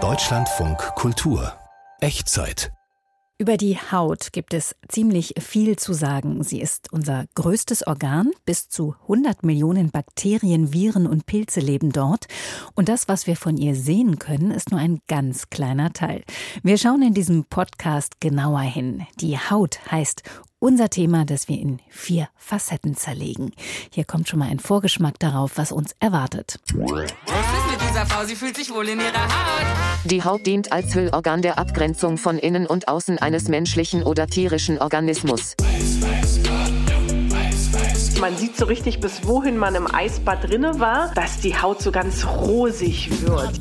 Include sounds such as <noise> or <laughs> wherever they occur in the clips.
Deutschlandfunk Kultur Echtzeit über die Haut gibt es ziemlich viel zu sagen. Sie ist unser größtes Organ. Bis zu 100 Millionen Bakterien, Viren und Pilze leben dort. Und das, was wir von ihr sehen können, ist nur ein ganz kleiner Teil. Wir schauen in diesem Podcast genauer hin. Die Haut heißt unser Thema, das wir in vier Facetten zerlegen. Hier kommt schon mal ein Vorgeschmack darauf, was uns erwartet. Was ist mit dieser Frau? Sie fühlt sich wohl in ihrer Haut. Die Haut dient als Hüllorgan der Abgrenzung von innen und außen eines menschlichen oder tierischen Organismus. Man sieht so richtig, bis wohin man im Eisbad drinne war, dass die Haut so ganz rosig wird.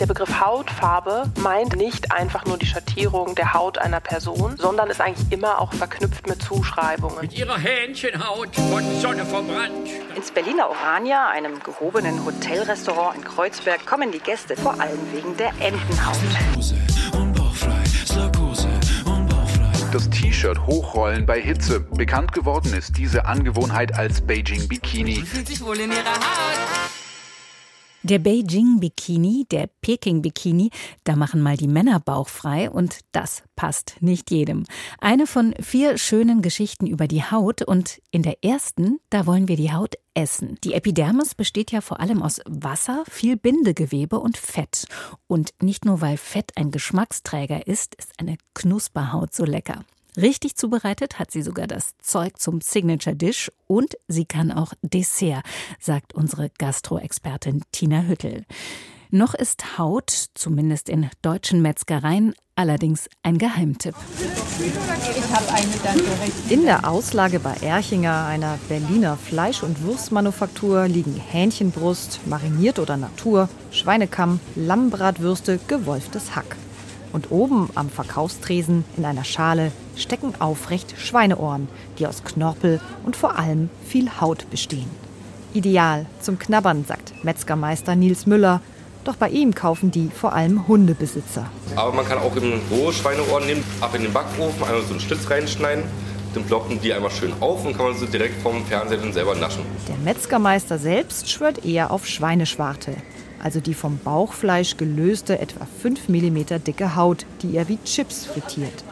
Der Begriff Hautfarbe meint nicht einfach nur die Schattierung der Haut einer Person, sondern ist eigentlich immer auch verknüpft mit Zuschreibungen. Mit ihrer Hähnchenhaut von Sonne verbrannt. Ins Berliner Orania, einem gehobenen Hotelrestaurant in Kreuzberg, kommen die Gäste vor allem wegen der Entenhaut das T-Shirt hochrollen bei Hitze. Bekannt geworden ist diese Angewohnheit als Beijing Bikini. Fühlt sich wohl in ihrer Haut. Der Beijing Bikini, der Peking Bikini, da machen mal die Männer Bauch frei und das passt nicht jedem. Eine von vier schönen Geschichten über die Haut und in der ersten, da wollen wir die Haut essen. Die Epidermis besteht ja vor allem aus Wasser, viel Bindegewebe und Fett. Und nicht nur weil Fett ein Geschmacksträger ist, ist eine Knusperhaut so lecker. Richtig zubereitet hat sie sogar das Zeug zum Signature Dish und sie kann auch Dessert, sagt unsere Gastro-Expertin Tina Hüttel. Noch ist Haut, zumindest in deutschen Metzgereien, allerdings ein Geheimtipp. In der Auslage bei Erchinger, einer Berliner Fleisch- und Wurstmanufaktur, liegen Hähnchenbrust, mariniert oder Natur, Schweinekamm, Lammbratwürste, gewolftes Hack. Und oben am Verkaufstresen in einer Schale stecken aufrecht Schweineohren, die aus Knorpel und vor allem viel Haut bestehen. Ideal zum Knabbern, sagt Metzgermeister Nils Müller. Doch bei ihm kaufen die vor allem Hundebesitzer. Aber man kann auch eben rohe Schweineohren nehmen, ab in den Backofen, einmal so einen Schlitz reinschneiden. Dann ploppen die einmal schön auf und kann man sie direkt vom Fernseher dann selber naschen. Der Metzgermeister selbst schwört eher auf Schweineschwarte also die vom Bauchfleisch gelöste, etwa 5 mm dicke Haut, die er wie Chips frittiert.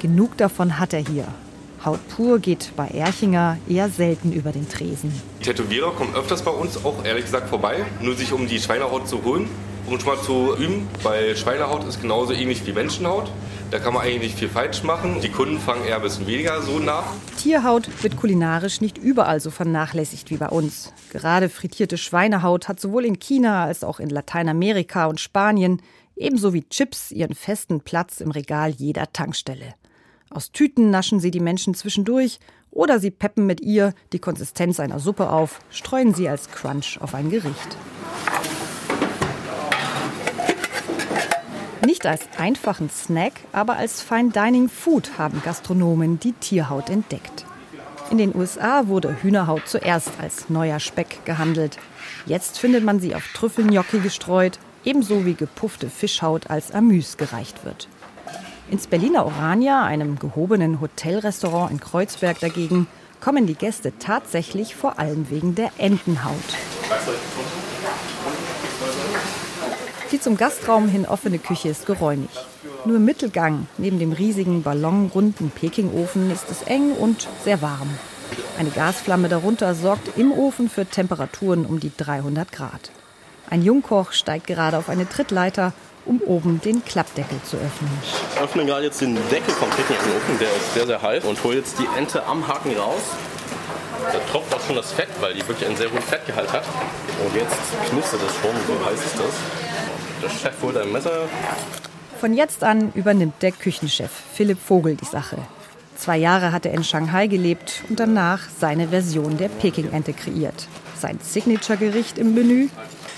Genug davon hat er hier. Haut pur geht bei Erchinger eher selten über den Tresen. Die Tätowierer kommen öfters bei uns auch ehrlich gesagt vorbei, nur sich um die Schweinehaut zu holen um schon mal zu üben, weil Schweinehaut ist genauso ähnlich wie Menschenhaut. Da kann man eigentlich nicht viel falsch machen. Die Kunden fangen eher ein bisschen weniger so nach. Tierhaut wird kulinarisch nicht überall so vernachlässigt wie bei uns. Gerade frittierte Schweinehaut hat sowohl in China als auch in Lateinamerika und Spanien ebenso wie Chips ihren festen Platz im Regal jeder Tankstelle. Aus Tüten naschen sie die Menschen zwischendurch oder sie peppen mit ihr die Konsistenz einer Suppe auf, streuen sie als Crunch auf ein Gericht. Nicht als einfachen Snack, aber als Fine Dining Food haben Gastronomen die Tierhaut entdeckt. In den USA wurde Hühnerhaut zuerst als neuer Speck gehandelt. Jetzt findet man sie auf Trüffelgnocchi gestreut, ebenso wie gepuffte Fischhaut als Amüs gereicht wird. Ins Berliner Orania, einem gehobenen Hotelrestaurant in Kreuzberg dagegen, kommen die Gäste tatsächlich vor allem wegen der Entenhaut. Die zum Gastraum hin offene Küche ist geräumig. Nur im Mittelgang, neben dem riesigen ballonrunden Pekingofen, ist es eng und sehr warm. Eine Gasflamme darunter sorgt im Ofen für Temperaturen um die 300 Grad. Ein Jungkoch steigt gerade auf eine Trittleiter, um oben den Klappdeckel zu öffnen. Ich öffne gerade jetzt den Deckel vom Pekingofen, der ist sehr, sehr heiß und hole jetzt die Ente am Haken raus. Da tropft auch schon das Fett, weil die wirklich einen sehr hohen Fettgehalt hat. Und jetzt knistert es schon, so heiß ist das. Der Chef holt ein Messer. Von jetzt an übernimmt der Küchenchef Philipp Vogel die Sache. Zwei Jahre hat er in Shanghai gelebt und danach seine Version der Peking-Ente kreiert. Sein Signature-Gericht im Menü,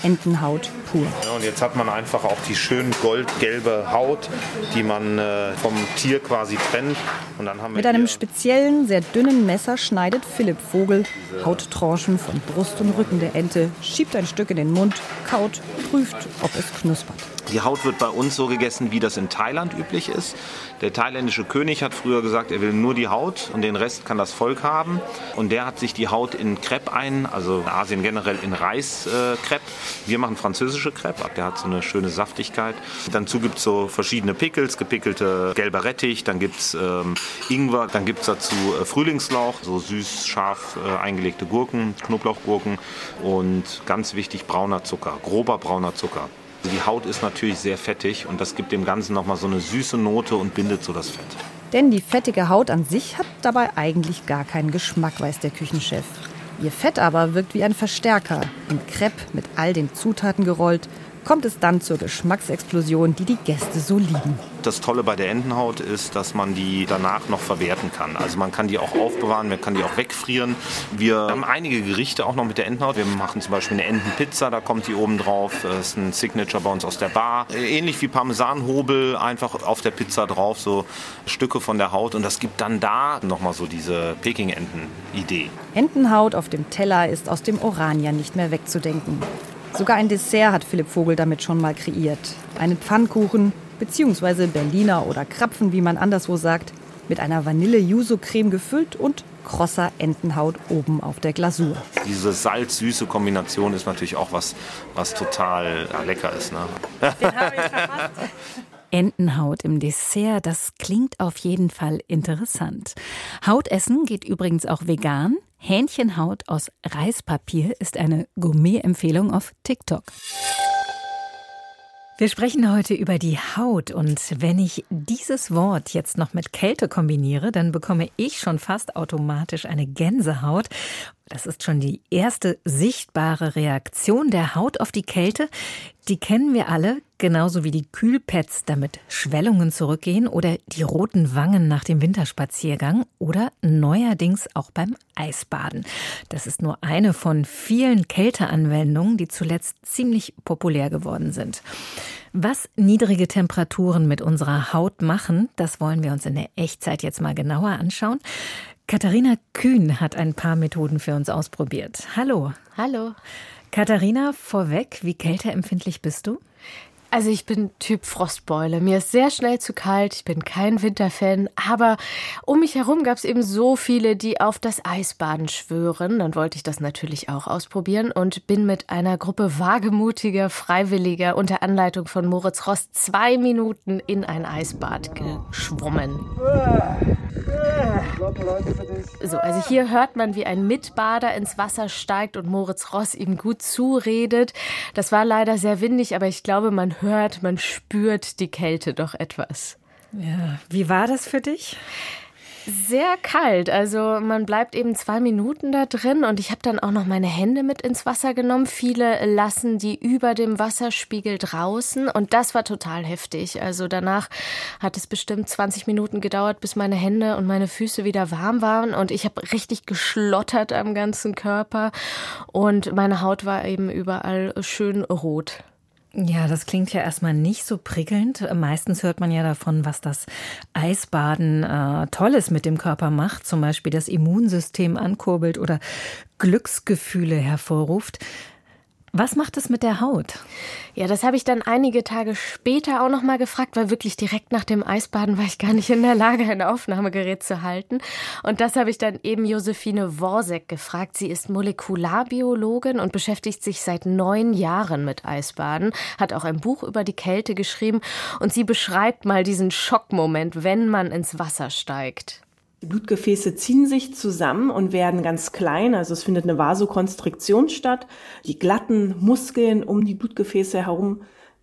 Entenhaut pur. Ja, und jetzt hat man einfach auch die schön goldgelbe Haut, die man äh, vom Tier quasi trennt. Und dann haben wir Mit einem speziellen, sehr dünnen Messer schneidet Philipp Vogel Hauttranchen von Brust und Rücken der Ente, schiebt ein Stück in den Mund, kaut, prüft, ob es knuspert. Die Haut wird bei uns so gegessen, wie das in Thailand üblich ist. Der thailändische König hat früher gesagt, er will nur die Haut und den Rest kann das Volk haben. Und der hat sich die Haut in Crepe ein, also in Asien generell in Reiskrepe. Äh, Wir machen französische Crepe, der hat so eine schöne Saftigkeit. Dazu gibt es so verschiedene Pickles, gepickelte gelber Rettich, dann gibt es ähm, Ingwer, dann gibt es dazu äh, Frühlingslauch, so süß, scharf äh, eingelegte Gurken, Knoblauchgurken und ganz wichtig brauner Zucker, grober brauner Zucker. Die Haut ist natürlich sehr fettig und das gibt dem Ganzen nochmal so eine süße Note und bindet so das Fett. Denn die fettige Haut an sich hat dabei eigentlich gar keinen Geschmack, weiß der Küchenchef. Ihr Fett aber wirkt wie ein Verstärker. In Crepe mit all den Zutaten gerollt, kommt es dann zur Geschmacksexplosion, die die Gäste so lieben. Das Tolle bei der Entenhaut ist, dass man die danach noch verwerten kann. Also man kann die auch aufbewahren, man kann die auch wegfrieren. Wir haben einige Gerichte auch noch mit der Entenhaut. Wir machen zum Beispiel eine Entenpizza, da kommt die oben drauf. Das ist ein Signature bei uns aus der Bar. Ähnlich wie Parmesanhobel, einfach auf der Pizza drauf, so Stücke von der Haut. Und das gibt dann da nochmal so diese Peking-Enten-Idee. Entenhaut auf dem Teller ist aus dem Orania nicht mehr wegzudenken. Sogar ein Dessert hat Philipp Vogel damit schon mal kreiert. Einen Pfannkuchen, beziehungsweise Berliner oder Krapfen, wie man anderswo sagt, mit einer Vanille-Yuzu-Creme gefüllt und krosser Entenhaut oben auf der Glasur. Diese salz-süße Kombination ist natürlich auch was, was total ja, lecker ist. Ne? Den habe ich verpasst. <laughs> Entenhaut im Dessert, das klingt auf jeden Fall interessant. Hautessen geht übrigens auch vegan. Hähnchenhaut aus Reispapier ist eine Gourmet-Empfehlung auf TikTok. Wir sprechen heute über die Haut und wenn ich dieses Wort jetzt noch mit Kälte kombiniere, dann bekomme ich schon fast automatisch eine Gänsehaut. Das ist schon die erste sichtbare Reaktion der Haut auf die Kälte. Die kennen wir alle, genauso wie die Kühlpads, damit Schwellungen zurückgehen oder die roten Wangen nach dem Winterspaziergang oder neuerdings auch beim Eisbaden. Das ist nur eine von vielen Kälteanwendungen, die zuletzt ziemlich populär geworden sind. Was niedrige Temperaturen mit unserer Haut machen, das wollen wir uns in der Echtzeit jetzt mal genauer anschauen. Katharina Kühn hat ein paar Methoden für uns ausprobiert. Hallo. Hallo. Katharina, vorweg, wie kälteempfindlich bist du? Also ich bin Typ Frostbeule. Mir ist sehr schnell zu kalt. Ich bin kein Winterfan. Aber um mich herum gab es eben so viele, die auf das Eisbaden schwören. Dann wollte ich das natürlich auch ausprobieren und bin mit einer Gruppe wagemutiger Freiwilliger unter Anleitung von Moritz Rost zwei Minuten in ein Eisbad geschwommen. So, also hier hört man, wie ein Mitbader ins Wasser steigt und Moritz Ross ihm gut zuredet. Das war leider sehr windig, aber ich glaube, man hört, man spürt die Kälte doch etwas. Ja, wie war das für dich? sehr kalt. Also man bleibt eben zwei Minuten da drin und ich habe dann auch noch meine Hände mit ins Wasser genommen. Viele lassen die über dem Wasserspiegel draußen und das war total heftig. Also danach hat es bestimmt 20 Minuten gedauert, bis meine Hände und meine Füße wieder warm waren und ich habe richtig geschlottert am ganzen Körper und meine Haut war eben überall schön rot. Ja, das klingt ja erstmal nicht so prickelnd. Meistens hört man ja davon, was das Eisbaden äh, Tolles mit dem Körper macht, zum Beispiel das Immunsystem ankurbelt oder Glücksgefühle hervorruft. Was macht es mit der Haut? Ja, das habe ich dann einige Tage später auch noch mal gefragt, weil wirklich direkt nach dem Eisbaden war ich gar nicht in der Lage, ein Aufnahmegerät zu halten. Und das habe ich dann eben Josephine Worsek gefragt. Sie ist Molekularbiologin und beschäftigt sich seit neun Jahren mit Eisbaden, hat auch ein Buch über die Kälte geschrieben und sie beschreibt mal diesen Schockmoment, wenn man ins Wasser steigt. Die Blutgefäße ziehen sich zusammen und werden ganz klein, also es findet eine Vasokonstriktion statt. Die glatten Muskeln um die Blutgefäße herum,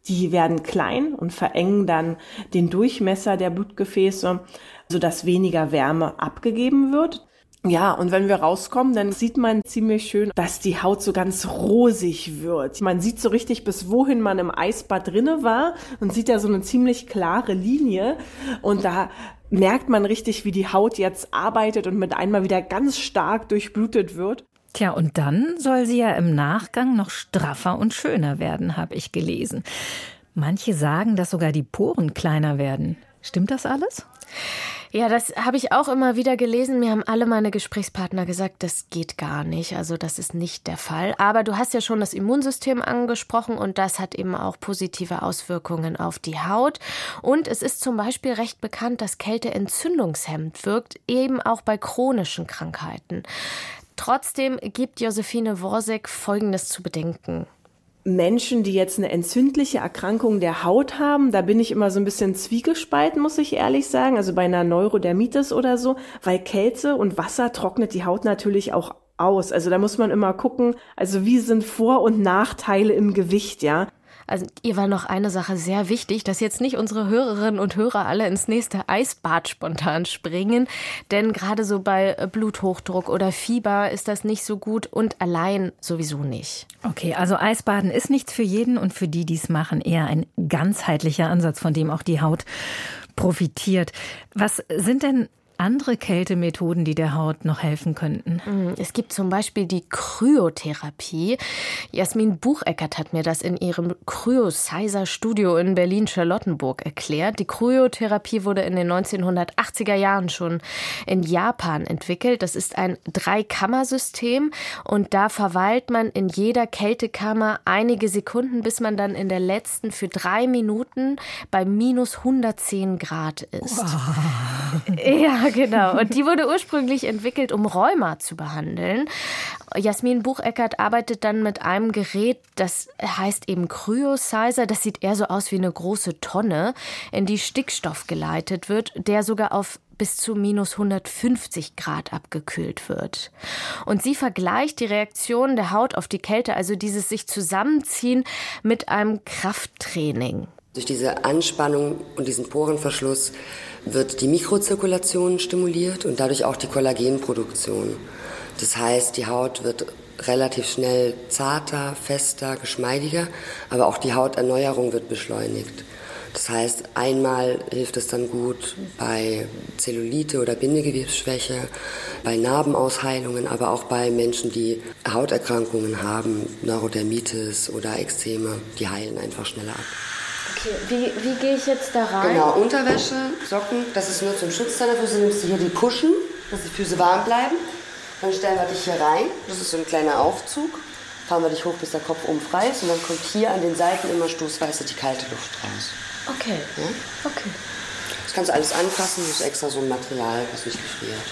die werden klein und verengen dann den Durchmesser der Blutgefäße, sodass weniger Wärme abgegeben wird. Ja, und wenn wir rauskommen, dann sieht man ziemlich schön, dass die Haut so ganz rosig wird. Man sieht so richtig, bis wohin man im Eisbad drinne war und sieht da so eine ziemlich klare Linie. Und da merkt man richtig, wie die Haut jetzt arbeitet und mit einmal wieder ganz stark durchblutet wird. Tja, und dann soll sie ja im Nachgang noch straffer und schöner werden, habe ich gelesen. Manche sagen, dass sogar die Poren kleiner werden. Stimmt das alles? Ja, das habe ich auch immer wieder gelesen. Mir haben alle meine Gesprächspartner gesagt, das geht gar nicht. Also das ist nicht der Fall. Aber du hast ja schon das Immunsystem angesprochen und das hat eben auch positive Auswirkungen auf die Haut. Und es ist zum Beispiel recht bekannt, dass Kälte entzündungshemmend wirkt, eben auch bei chronischen Krankheiten. Trotzdem gibt Josephine Worsek Folgendes zu bedenken. Menschen, die jetzt eine entzündliche Erkrankung der Haut haben, da bin ich immer so ein bisschen zwiegespalten, muss ich ehrlich sagen. Also bei einer Neurodermitis oder so, weil Kälte und Wasser trocknet die Haut natürlich auch aus. Also da muss man immer gucken, also wie sind Vor- und Nachteile im Gewicht, ja. Also ihr war noch eine Sache sehr wichtig, dass jetzt nicht unsere Hörerinnen und Hörer alle ins nächste Eisbad spontan springen, denn gerade so bei Bluthochdruck oder Fieber ist das nicht so gut und allein sowieso nicht. Okay, also Eisbaden ist nichts für jeden und für die, die es machen, eher ein ganzheitlicher Ansatz, von dem auch die Haut profitiert. Was sind denn andere Kältemethoden, die der Haut noch helfen könnten? Mm, es gibt zum Beispiel die Kryotherapie. Jasmin Bucheckert hat mir das in ihrem Kryosizer Studio in Berlin-Charlottenburg erklärt. Die Kryotherapie wurde in den 1980er Jahren schon in Japan entwickelt. Das ist ein Dreikammersystem und da verweilt man in jeder Kältekammer einige Sekunden, bis man dann in der letzten für drei Minuten bei minus 110 Grad ist. Wow. Ja, <laughs> genau. Und die wurde ursprünglich entwickelt, um Rheuma zu behandeln. Jasmin Bucheckert arbeitet dann mit einem Gerät, das heißt eben Cryosizer. Das sieht eher so aus wie eine große Tonne, in die Stickstoff geleitet wird, der sogar auf bis zu minus 150 Grad abgekühlt wird. Und sie vergleicht die Reaktion der Haut auf die Kälte, also dieses sich zusammenziehen, mit einem Krafttraining. Durch diese Anspannung und diesen Porenverschluss wird die Mikrozirkulation stimuliert und dadurch auch die Kollagenproduktion. Das heißt, die Haut wird relativ schnell zarter, fester, geschmeidiger, aber auch die Hauterneuerung wird beschleunigt. Das heißt, einmal hilft es dann gut bei Zellulite oder Bindegewebsschwäche, bei Narbenaushheilungen, aber auch bei Menschen, die Hauterkrankungen haben, Neurodermitis oder Ekzeme, die heilen einfach schneller ab. Okay, wie, wie gehe ich jetzt da rein? Genau, Unterwäsche, Socken, das ist nur zum Schutz deiner Füße. Nimmst du hier die Puschen, dass die Füße warm bleiben. Dann stellen wir dich hier rein. Das ist so ein kleiner Aufzug. Fahren wir dich hoch, bis der Kopf oben frei ist. Und dann kommt hier an den Seiten immer stoßweise die kalte Luft raus. Okay. Ja? Okay. Das kannst du alles anfassen. Das ist extra so ein Material, was nicht gefriert.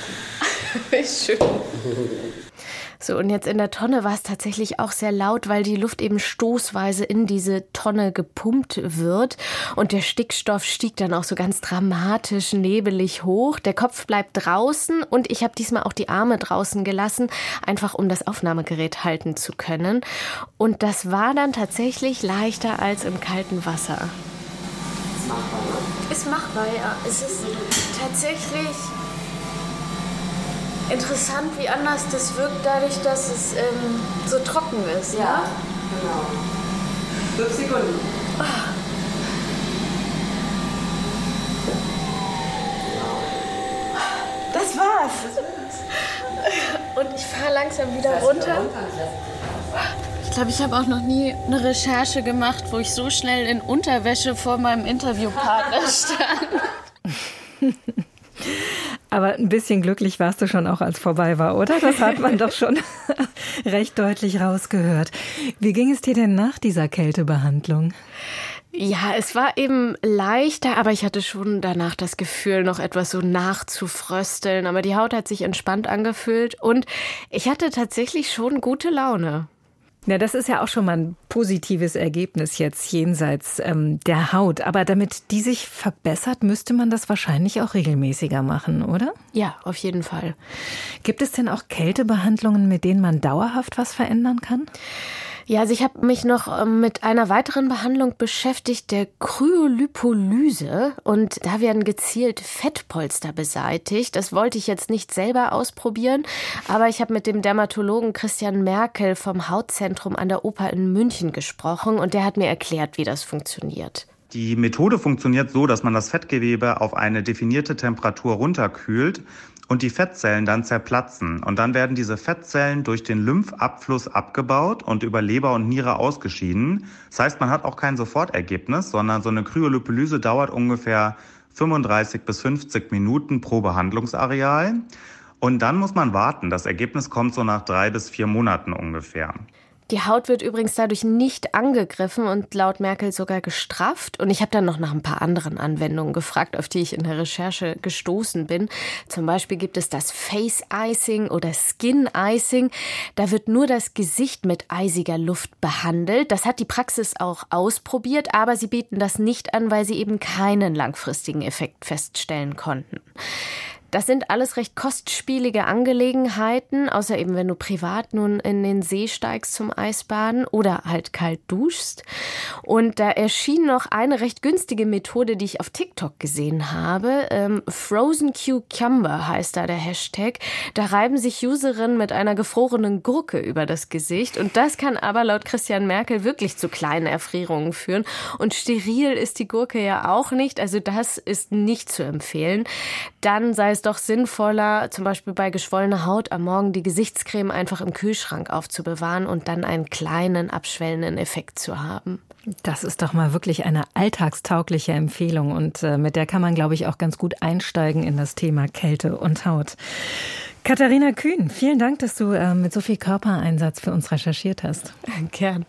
<laughs> Wie schön. <laughs> So, und jetzt in der Tonne war es tatsächlich auch sehr laut, weil die Luft eben stoßweise in diese Tonne gepumpt wird. Und der Stickstoff stieg dann auch so ganz dramatisch nebelig hoch. Der Kopf bleibt draußen und ich habe diesmal auch die Arme draußen gelassen, einfach um das Aufnahmegerät halten zu können. Und das war dann tatsächlich leichter als im kalten Wasser. Ist machbar, ja. Es ist tatsächlich interessant, wie anders das wirkt, dadurch, dass es ähm, so trocken ist. Ja, ne? genau. Fünf Sekunden. Ah. Das war's. Und ich fahre langsam wieder runter. Ich glaube, ich habe auch noch nie eine Recherche gemacht, wo ich so schnell in Unterwäsche vor meinem Interviewpartner <laughs> stand. <laughs> Aber ein bisschen glücklich warst du schon auch, als vorbei war, oder? Das hat man doch schon <laughs> recht deutlich rausgehört. Wie ging es dir denn nach dieser Kältebehandlung? Ja, es war eben leichter, aber ich hatte schon danach das Gefühl, noch etwas so nachzufrösteln. Aber die Haut hat sich entspannt angefühlt und ich hatte tatsächlich schon gute Laune. Ja, das ist ja auch schon mal ein positives Ergebnis jetzt jenseits ähm, der Haut. Aber damit die sich verbessert, müsste man das wahrscheinlich auch regelmäßiger machen, oder? Ja, auf jeden Fall. Gibt es denn auch Kältebehandlungen, mit denen man dauerhaft was verändern kann? Ja, also ich habe mich noch ähm, mit einer weiteren Behandlung beschäftigt, der Kryolipolyse. Und da werden gezielt Fettpolster beseitigt. Das wollte ich jetzt nicht selber ausprobieren, aber ich habe mit dem Dermatologen Christian Merkel vom Hautzentrum an der Oper in München gesprochen und der hat mir erklärt, wie das funktioniert. Die Methode funktioniert so, dass man das Fettgewebe auf eine definierte Temperatur runterkühlt und die Fettzellen dann zerplatzen. Und dann werden diese Fettzellen durch den Lymphabfluss abgebaut und über Leber und Niere ausgeschieden. Das heißt, man hat auch kein Sofortergebnis, sondern so eine Kryolipolyse dauert ungefähr 35 bis 50 Minuten pro Behandlungsareal. Und dann muss man warten. Das Ergebnis kommt so nach drei bis vier Monaten ungefähr. Die Haut wird übrigens dadurch nicht angegriffen und laut Merkel sogar gestrafft. Und ich habe dann noch nach ein paar anderen Anwendungen gefragt, auf die ich in der Recherche gestoßen bin. Zum Beispiel gibt es das Face Icing oder Skin Icing. Da wird nur das Gesicht mit eisiger Luft behandelt. Das hat die Praxis auch ausprobiert, aber sie bieten das nicht an, weil sie eben keinen langfristigen Effekt feststellen konnten. Das sind alles recht kostspielige Angelegenheiten, außer eben wenn du privat nun in den See steigst zum Eisbaden oder halt kalt duschst. Und da erschien noch eine recht günstige Methode, die ich auf TikTok gesehen habe. Ähm, Frozen Cucumber heißt da der Hashtag. Da reiben sich Userinnen mit einer gefrorenen Gurke über das Gesicht. Und das kann aber laut Christian Merkel wirklich zu kleinen Erfrierungen führen. Und steril ist die Gurke ja auch nicht. Also das ist nicht zu empfehlen. Dann sei es doch sinnvoller, zum Beispiel bei geschwollener Haut am Morgen die Gesichtscreme einfach im Kühlschrank aufzubewahren und dann einen kleinen abschwellenden Effekt zu haben. Das ist doch mal wirklich eine alltagstaugliche Empfehlung und äh, mit der kann man, glaube ich, auch ganz gut einsteigen in das Thema Kälte und Haut. Katharina Kühn, vielen Dank, dass du äh, mit so viel Körpereinsatz für uns recherchiert hast. Gern.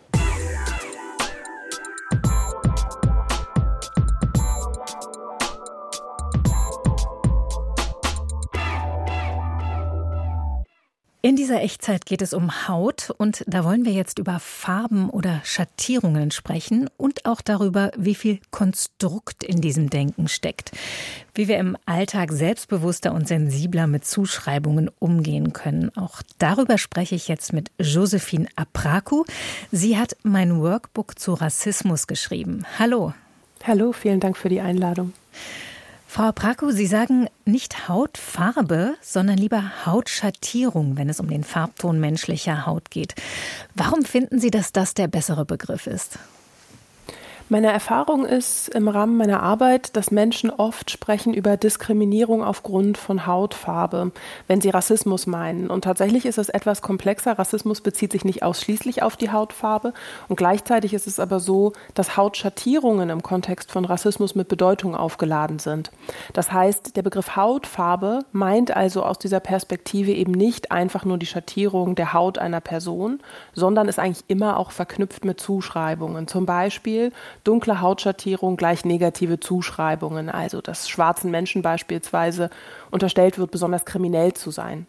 In dieser Echtzeit geht es um Haut und da wollen wir jetzt über Farben oder Schattierungen sprechen und auch darüber, wie viel Konstrukt in diesem Denken steckt. Wie wir im Alltag selbstbewusster und sensibler mit Zuschreibungen umgehen können. Auch darüber spreche ich jetzt mit Josephine Apraku. Sie hat mein Workbook zu Rassismus geschrieben. Hallo. Hallo, vielen Dank für die Einladung. Frau Praku, Sie sagen nicht Hautfarbe, sondern lieber Hautschattierung, wenn es um den Farbton menschlicher Haut geht. Warum finden Sie, dass das der bessere Begriff ist? Meine Erfahrung ist im Rahmen meiner Arbeit, dass Menschen oft sprechen über Diskriminierung aufgrund von Hautfarbe, wenn sie Rassismus meinen. Und tatsächlich ist es etwas komplexer. Rassismus bezieht sich nicht ausschließlich auf die Hautfarbe. Und gleichzeitig ist es aber so, dass Hautschattierungen im Kontext von Rassismus mit Bedeutung aufgeladen sind. Das heißt, der Begriff Hautfarbe meint also aus dieser Perspektive eben nicht einfach nur die Schattierung der Haut einer Person, sondern ist eigentlich immer auch verknüpft mit Zuschreibungen. Zum Beispiel dunkle Hautschattierung gleich negative Zuschreibungen, also dass schwarzen Menschen beispielsweise unterstellt wird, besonders kriminell zu sein.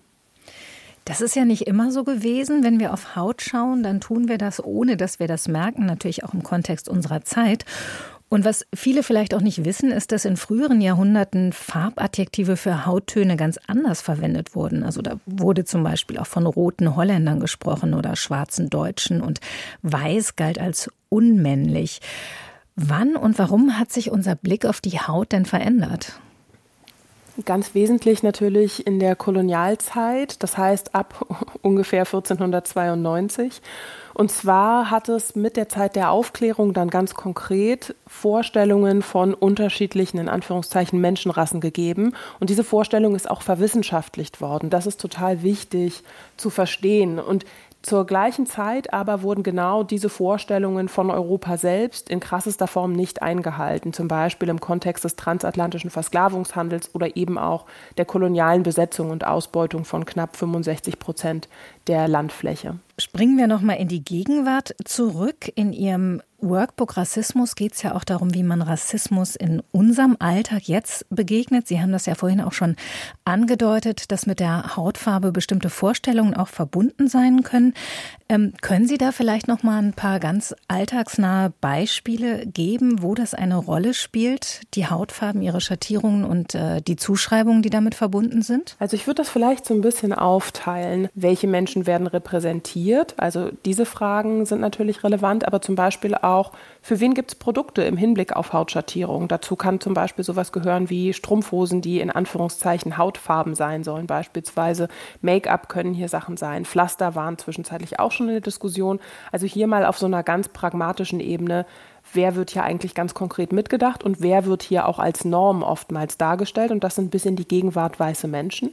Das ist ja nicht immer so gewesen. Wenn wir auf Haut schauen, dann tun wir das, ohne dass wir das merken, natürlich auch im Kontext unserer Zeit. Und was viele vielleicht auch nicht wissen, ist, dass in früheren Jahrhunderten Farbadjektive für Hauttöne ganz anders verwendet wurden. Also da wurde zum Beispiel auch von roten Holländern gesprochen oder schwarzen Deutschen und weiß galt als unmännlich. Wann und warum hat sich unser Blick auf die Haut denn verändert? Ganz wesentlich natürlich in der Kolonialzeit, das heißt ab <laughs> ungefähr 1492. Und zwar hat es mit der Zeit der Aufklärung dann ganz konkret Vorstellungen von unterschiedlichen, in Anführungszeichen, Menschenrassen gegeben. Und diese Vorstellung ist auch verwissenschaftlicht worden. Das ist total wichtig zu verstehen. Und zur gleichen Zeit aber wurden genau diese Vorstellungen von Europa selbst in krassester Form nicht eingehalten, zum Beispiel im Kontext des transatlantischen Versklavungshandels oder eben auch der kolonialen Besetzung und Ausbeutung von knapp 65 Prozent der Landfläche. Springen wir noch mal in die Gegenwart zurück. In Ihrem Workbook Rassismus geht es ja auch darum, wie man Rassismus in unserem Alltag jetzt begegnet. Sie haben das ja vorhin auch schon angedeutet, dass mit der Hautfarbe bestimmte Vorstellungen auch verbunden sein können. Ähm, können Sie da vielleicht noch mal ein paar ganz alltagsnahe Beispiele geben, wo das eine Rolle spielt, die Hautfarben, ihre Schattierungen und äh, die Zuschreibungen, die damit verbunden sind? Also ich würde das vielleicht so ein bisschen aufteilen. Welche Menschen werden repräsentiert? Also diese Fragen sind natürlich relevant, aber zum Beispiel auch, für wen gibt es Produkte im Hinblick auf Hautschattierung? Dazu kann zum Beispiel sowas gehören wie Strumpfhosen, die in Anführungszeichen Hautfarben sein sollen, beispielsweise Make-up können hier Sachen sein. Pflaster waren zwischenzeitlich auch schon schon in der Diskussion. Also hier mal auf so einer ganz pragmatischen Ebene, wer wird hier eigentlich ganz konkret mitgedacht und wer wird hier auch als Norm oftmals dargestellt. Und das sind bis in die Gegenwart weiße Menschen.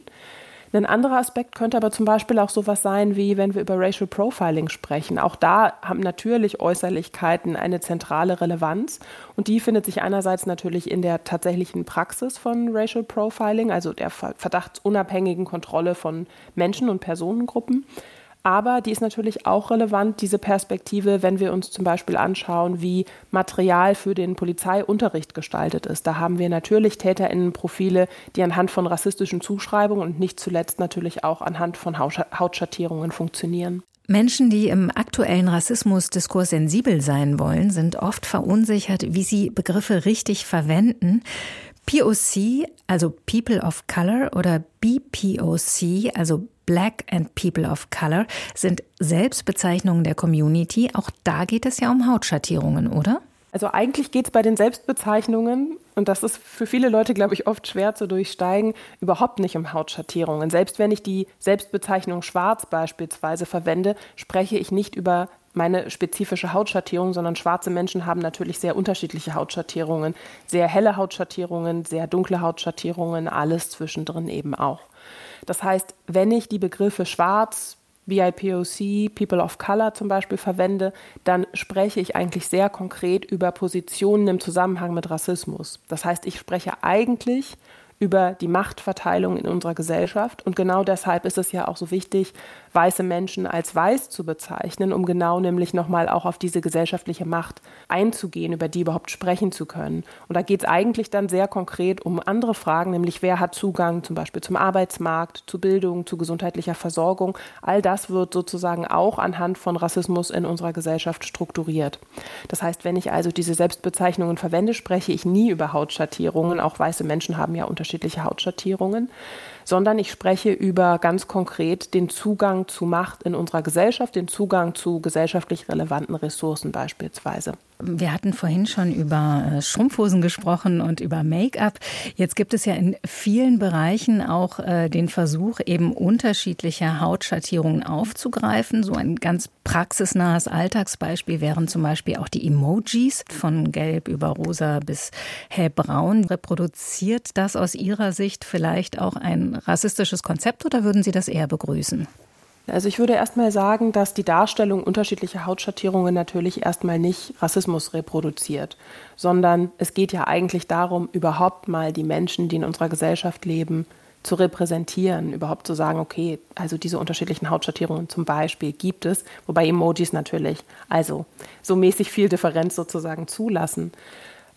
Ein anderer Aspekt könnte aber zum Beispiel auch sowas sein, wie wenn wir über Racial Profiling sprechen. Auch da haben natürlich Äußerlichkeiten eine zentrale Relevanz und die findet sich einerseits natürlich in der tatsächlichen Praxis von Racial Profiling, also der verdachtsunabhängigen Kontrolle von Menschen und Personengruppen. Aber die ist natürlich auch relevant, diese Perspektive, wenn wir uns zum Beispiel anschauen, wie Material für den Polizeiunterricht gestaltet ist. Da haben wir natürlich Täterinnenprofile, die anhand von rassistischen Zuschreibungen und nicht zuletzt natürlich auch anhand von Hautschattierungen funktionieren. Menschen, die im aktuellen Rassismusdiskurs sensibel sein wollen, sind oft verunsichert, wie sie Begriffe richtig verwenden. POC, also People of Color oder BPOC, also Black and People of Color, sind Selbstbezeichnungen der Community. Auch da geht es ja um Hautschattierungen, oder? Also eigentlich geht es bei den Selbstbezeichnungen, und das ist für viele Leute, glaube ich, oft schwer zu durchsteigen, überhaupt nicht um Hautschattierungen. Selbst wenn ich die Selbstbezeichnung schwarz beispielsweise verwende, spreche ich nicht über meine spezifische Hautschattierung, sondern schwarze Menschen haben natürlich sehr unterschiedliche Hautschattierungen, sehr helle Hautschattierungen, sehr dunkle Hautschattierungen, alles zwischendrin eben auch. Das heißt, wenn ich die Begriffe schwarz, BIPOC, People of Color zum Beispiel verwende, dann spreche ich eigentlich sehr konkret über Positionen im Zusammenhang mit Rassismus. Das heißt, ich spreche eigentlich über die Machtverteilung in unserer Gesellschaft. Und genau deshalb ist es ja auch so wichtig, weiße Menschen als weiß zu bezeichnen, um genau nämlich nochmal auch auf diese gesellschaftliche Macht einzugehen, über die überhaupt sprechen zu können. Und da geht es eigentlich dann sehr konkret um andere Fragen, nämlich wer hat Zugang zum Beispiel zum Arbeitsmarkt, zu Bildung, zu gesundheitlicher Versorgung. All das wird sozusagen auch anhand von Rassismus in unserer Gesellschaft strukturiert. Das heißt, wenn ich also diese Selbstbezeichnungen verwende, spreche ich nie über Hautschattierungen. Auch weiße Menschen haben ja unterschiedliche Hautschattierungen sondern ich spreche über ganz konkret den Zugang zu Macht in unserer Gesellschaft, den Zugang zu gesellschaftlich relevanten Ressourcen beispielsweise. Wir hatten vorhin schon über äh, Schrumpfhosen gesprochen und über Make-up. Jetzt gibt es ja in vielen Bereichen auch äh, den Versuch, eben unterschiedliche Hautschattierungen aufzugreifen. So ein ganz praxisnahes Alltagsbeispiel wären zum Beispiel auch die Emojis von gelb über rosa bis hellbraun. Reproduziert das aus Ihrer Sicht vielleicht auch ein rassistisches Konzept oder würden Sie das eher begrüßen? Also ich würde erstmal sagen, dass die Darstellung unterschiedlicher Hautschattierungen natürlich erstmal nicht Rassismus reproduziert, sondern es geht ja eigentlich darum, überhaupt mal die Menschen, die in unserer Gesellschaft leben, zu repräsentieren, überhaupt zu sagen, okay, also diese unterschiedlichen Hautschattierungen zum Beispiel gibt es, wobei Emojis natürlich also so mäßig viel Differenz sozusagen zulassen.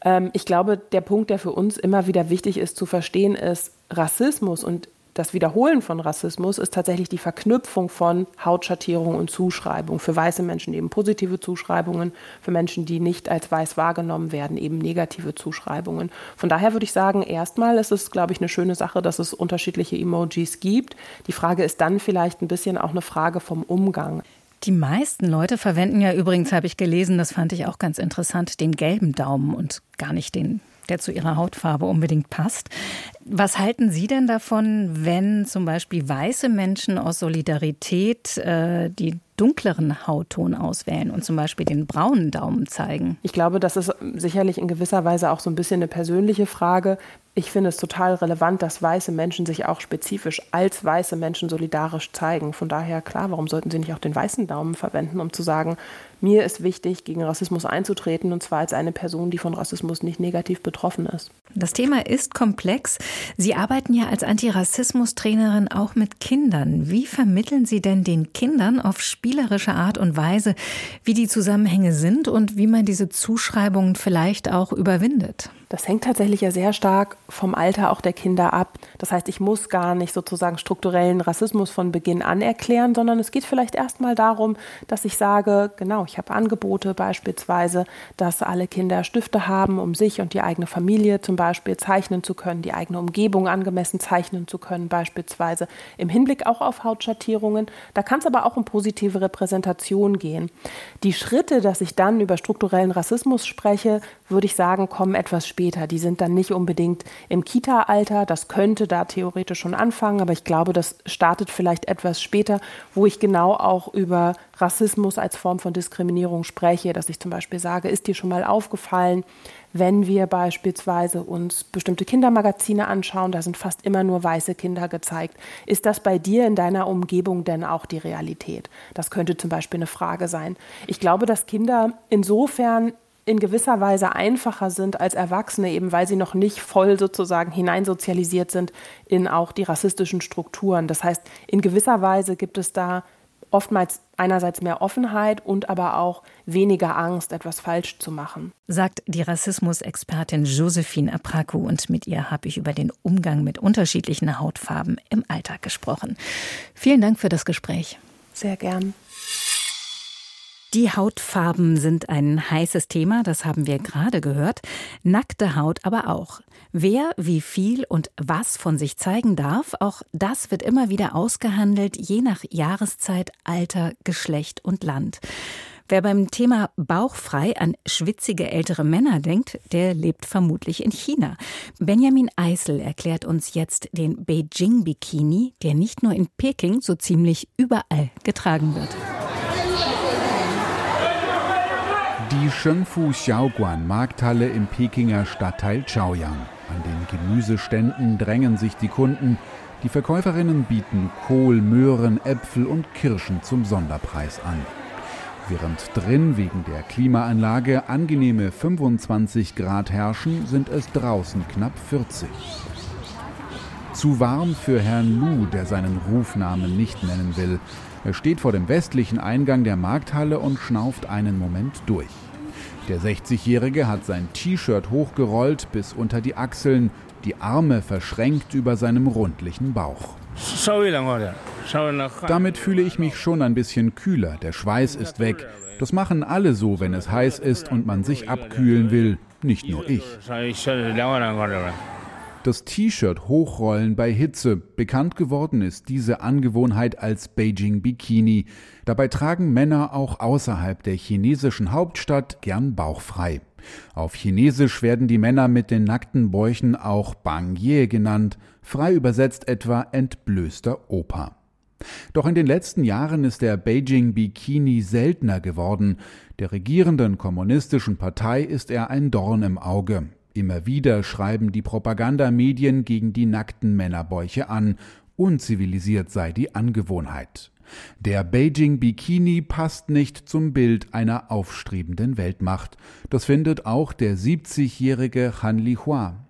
Ähm, ich glaube, der Punkt, der für uns immer wieder wichtig ist zu verstehen, ist, Rassismus und das Wiederholen von Rassismus ist tatsächlich die Verknüpfung von Hautschattierung und Zuschreibung. Für weiße Menschen eben positive Zuschreibungen, für Menschen, die nicht als weiß wahrgenommen werden, eben negative Zuschreibungen. Von daher würde ich sagen, erstmal ist es, glaube ich, eine schöne Sache, dass es unterschiedliche Emojis gibt. Die Frage ist dann vielleicht ein bisschen auch eine Frage vom Umgang. Die meisten Leute verwenden ja übrigens, habe ich gelesen, das fand ich auch ganz interessant, den gelben Daumen und gar nicht den der zu ihrer Hautfarbe unbedingt passt. Was halten Sie denn davon, wenn zum Beispiel weiße Menschen aus Solidarität äh, die dunkleren Hautton auswählen und zum Beispiel den braunen Daumen zeigen? Ich glaube, das ist sicherlich in gewisser Weise auch so ein bisschen eine persönliche Frage. Ich finde es total relevant, dass weiße Menschen sich auch spezifisch als weiße Menschen solidarisch zeigen. Von daher, klar, warum sollten sie nicht auch den weißen Daumen verwenden, um zu sagen, mir ist wichtig, gegen Rassismus einzutreten, und zwar als eine Person, die von Rassismus nicht negativ betroffen ist. Das Thema ist komplex. Sie arbeiten ja als Antirassismus-Trainerin auch mit Kindern. Wie vermitteln Sie denn den Kindern auf spielerische Art und Weise, wie die Zusammenhänge sind und wie man diese Zuschreibungen vielleicht auch überwindet? Das hängt tatsächlich ja sehr stark vom Alter auch der Kinder ab. Das heißt, ich muss gar nicht sozusagen strukturellen Rassismus von Beginn an erklären, sondern es geht vielleicht erstmal darum, dass ich sage, genau, ich habe Angebote beispielsweise, dass alle Kinder Stifte haben, um sich und die eigene Familie zum Beispiel zeichnen zu können, die eigene Umgebung angemessen zeichnen zu können, beispielsweise im Hinblick auch auf Hautschattierungen. Da kann es aber auch um positive Repräsentation gehen. Die Schritte, dass ich dann über strukturellen Rassismus spreche, würde ich sagen, kommen etwas später. Die sind dann nicht unbedingt im Kita-Alter. Das könnte da theoretisch schon anfangen, aber ich glaube, das startet vielleicht etwas später, wo ich genau auch über Rassismus als Form von Diskriminierung spreche, dass ich zum Beispiel sage, ist dir schon mal aufgefallen, wenn wir beispielsweise uns bestimmte Kindermagazine anschauen, da sind fast immer nur weiße Kinder gezeigt. Ist das bei dir in deiner Umgebung denn auch die Realität? Das könnte zum Beispiel eine Frage sein. Ich glaube, dass Kinder insofern in gewisser Weise einfacher sind als Erwachsene, eben weil sie noch nicht voll sozusagen hineinsozialisiert sind in auch die rassistischen Strukturen. Das heißt, in gewisser Weise gibt es da oftmals einerseits mehr Offenheit und aber auch weniger Angst, etwas falsch zu machen. Sagt die Rassismusexpertin Josephine Apraku und mit ihr habe ich über den Umgang mit unterschiedlichen Hautfarben im Alltag gesprochen. Vielen Dank für das Gespräch. Sehr gern. Die Hautfarben sind ein heißes Thema, das haben wir gerade gehört. Nackte Haut aber auch. Wer wie viel und was von sich zeigen darf, auch das wird immer wieder ausgehandelt, je nach Jahreszeit, Alter, Geschlecht und Land. Wer beim Thema bauchfrei an schwitzige ältere Männer denkt, der lebt vermutlich in China. Benjamin Eisel erklärt uns jetzt den Beijing-Bikini, der nicht nur in Peking so ziemlich überall getragen wird. Die Shengfu Xiaoguan Markthalle im Pekinger Stadtteil Chaoyang. An den Gemüseständen drängen sich die Kunden. Die Verkäuferinnen bieten Kohl, Möhren, Äpfel und Kirschen zum Sonderpreis an. Während drin wegen der Klimaanlage angenehme 25 Grad herrschen, sind es draußen knapp 40. Zu warm für Herrn Lu, der seinen Rufnamen nicht nennen will. Er steht vor dem westlichen Eingang der Markthalle und schnauft einen Moment durch. Der 60-Jährige hat sein T-Shirt hochgerollt bis unter die Achseln, die Arme verschränkt über seinem rundlichen Bauch. Damit fühle ich mich schon ein bisschen kühler, der Schweiß ist weg. Das machen alle so, wenn es heiß ist und man sich abkühlen will, nicht nur ich. Das T-Shirt hochrollen bei Hitze. Bekannt geworden ist diese Angewohnheit als Beijing Bikini. Dabei tragen Männer auch außerhalb der chinesischen Hauptstadt gern bauchfrei. Auf Chinesisch werden die Männer mit den nackten Bäuchen auch Bang Ye genannt, frei übersetzt etwa entblößter Opa. Doch in den letzten Jahren ist der Beijing Bikini seltener geworden. Der regierenden kommunistischen Partei ist er ein Dorn im Auge. Immer wieder schreiben die Propagandamedien gegen die nackten Männerbäuche an, unzivilisiert sei die Angewohnheit. Der Beijing Bikini passt nicht zum Bild einer aufstrebenden Weltmacht. Das findet auch der 70-jährige Han Lihua.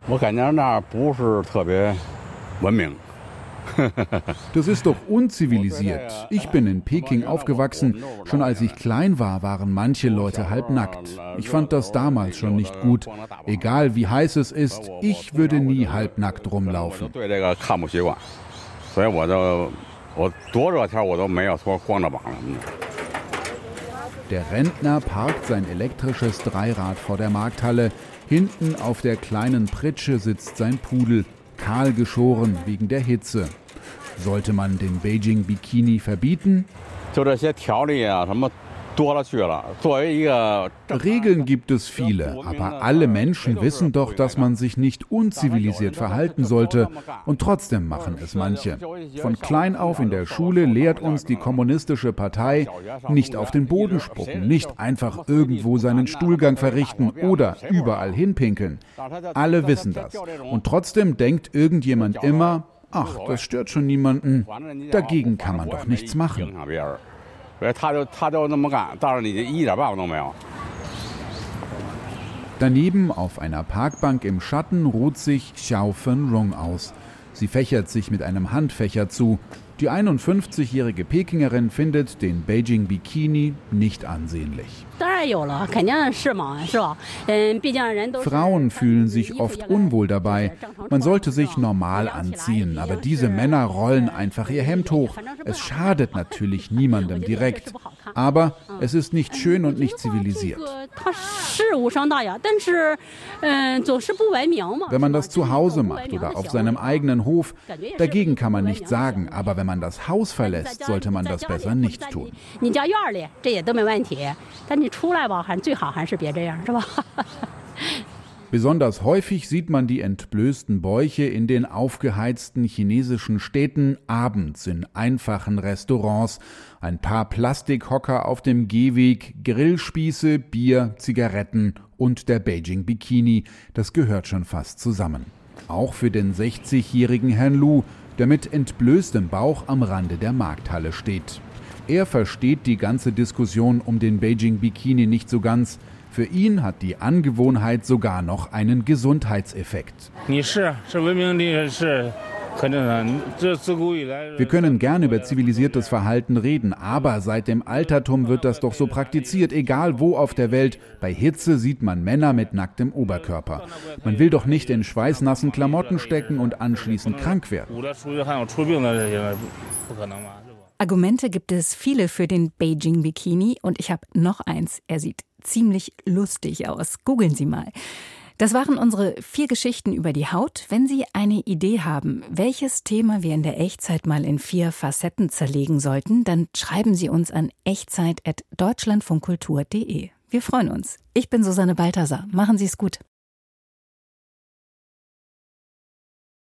<laughs> Das ist doch unzivilisiert. Ich bin in Peking aufgewachsen. Schon als ich klein war, waren manche Leute halbnackt. Ich fand das damals schon nicht gut. Egal wie heiß es ist, ich würde nie halbnackt rumlaufen. Der Rentner parkt sein elektrisches Dreirad vor der Markthalle. Hinten auf der kleinen Pritsche sitzt sein Pudel kahl geschoren wegen der Hitze. Sollte man den Beijing Bikini verbieten? Regeln gibt es viele, aber alle Menschen wissen doch, dass man sich nicht unzivilisiert verhalten sollte und trotzdem machen es manche. Von klein auf in der Schule lehrt uns die kommunistische Partei, nicht auf den Boden spucken, nicht einfach irgendwo seinen Stuhlgang verrichten oder überall hinpinkeln. Alle wissen das. Und trotzdem denkt irgendjemand immer, ach, das stört schon niemanden, dagegen kann man doch nichts machen. Daneben auf einer Parkbank im Schatten ruht sich Xiao Fenrong aus. Sie fächert sich mit einem Handfächer zu. Die 51-jährige Pekingerin findet den Beijing Bikini nicht ansehnlich. Frauen fühlen sich oft unwohl dabei. Man sollte sich normal anziehen, aber diese Männer rollen einfach ihr Hemd hoch. Es schadet natürlich niemandem direkt, aber es ist nicht schön und nicht zivilisiert. Wenn man das zu Hause macht oder auf seinem eigenen Hof, dagegen kann man nichts sagen, aber wenn man das Haus verlässt, sollte man das besser nicht tun. <laughs> Besonders häufig sieht man die entblößten Bäuche in den aufgeheizten chinesischen Städten abends in einfachen Restaurants, ein paar Plastikhocker auf dem Gehweg, Grillspieße, Bier, Zigaretten und der Beijing Bikini, das gehört schon fast zusammen. Auch für den 60-jährigen Herrn Lu, der mit entblößtem Bauch am Rande der Markthalle steht. Er versteht die ganze Diskussion um den Beijing Bikini nicht so ganz. Für ihn hat die Angewohnheit sogar noch einen Gesundheitseffekt. Wir können gern über zivilisiertes Verhalten reden, aber seit dem Altertum wird das doch so praktiziert, egal wo auf der Welt. Bei Hitze sieht man Männer mit nacktem Oberkörper. Man will doch nicht in schweißnassen Klamotten stecken und anschließend krank werden. Argumente gibt es viele für den Beijing Bikini und ich habe noch eins. Er sieht ziemlich lustig aus. Googeln Sie mal. Das waren unsere vier Geschichten über die Haut. Wenn Sie eine Idee haben, welches Thema wir in der Echtzeit mal in vier Facetten zerlegen sollten, dann schreiben Sie uns an echtzeit.deutschlandfunkkultur.de. Wir freuen uns. Ich bin Susanne Balthasar. Machen Sie es gut.